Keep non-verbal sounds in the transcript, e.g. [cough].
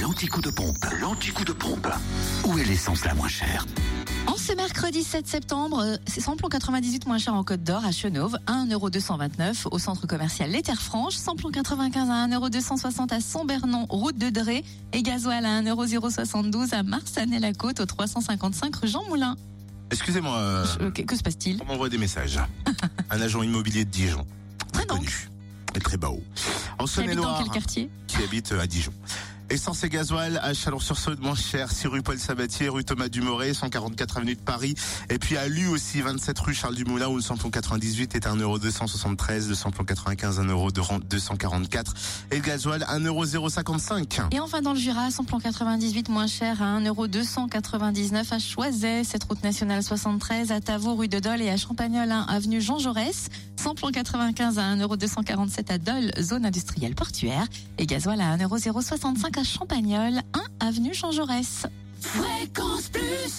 L'anticoup de pompe, l'anticoup de pompe. Où est l'essence la moins chère En ce mercredi 7 septembre, euh, c'est samplon 98 moins cher en Côte d'Or à Chenauve, à 1,229€ au centre commercial Les Terres Franches, samplon 95 à 1,260€ à Saint-Bernon, route de Dré, et gasoil à 1,072€ à Marsanne-la-Côte, au 355 rue Jean Moulin. Excusez-moi, euh, Euh, que, que se passe-t-il on m'envoie des messages. [laughs] Un agent immobilier de Dijon. Très donc. connu. Et très bas haut. En Tu habites dans Saône-et-Loire, quel quartier qui habite à Dijon. Essence et gasoil à Chalon-sur-Saône, moins cher, 6 rue Paul Sabatier, rue Thomas Dumoré, 144 avenue de Paris. Et puis à Lu aussi, 27 rue Charles Dumoulin, où le samplon 98 est 1,273€, le samplon 95 1,244€, et le gasoil 1,055€. Et enfin dans le Jura, samplon 98 moins cher à 1,299€ à Choiset, cette route nationale 73 à Tavaux, rue de Dole et à Champagnol, 1 avenue Jean Jaurès. Samplon 95 à 1,247€ à Dole, zone industrielle portuaire. Et gasoil à 1,065€ à Champagnol, 1 avenue Jean Jaurès. Fréquence Plus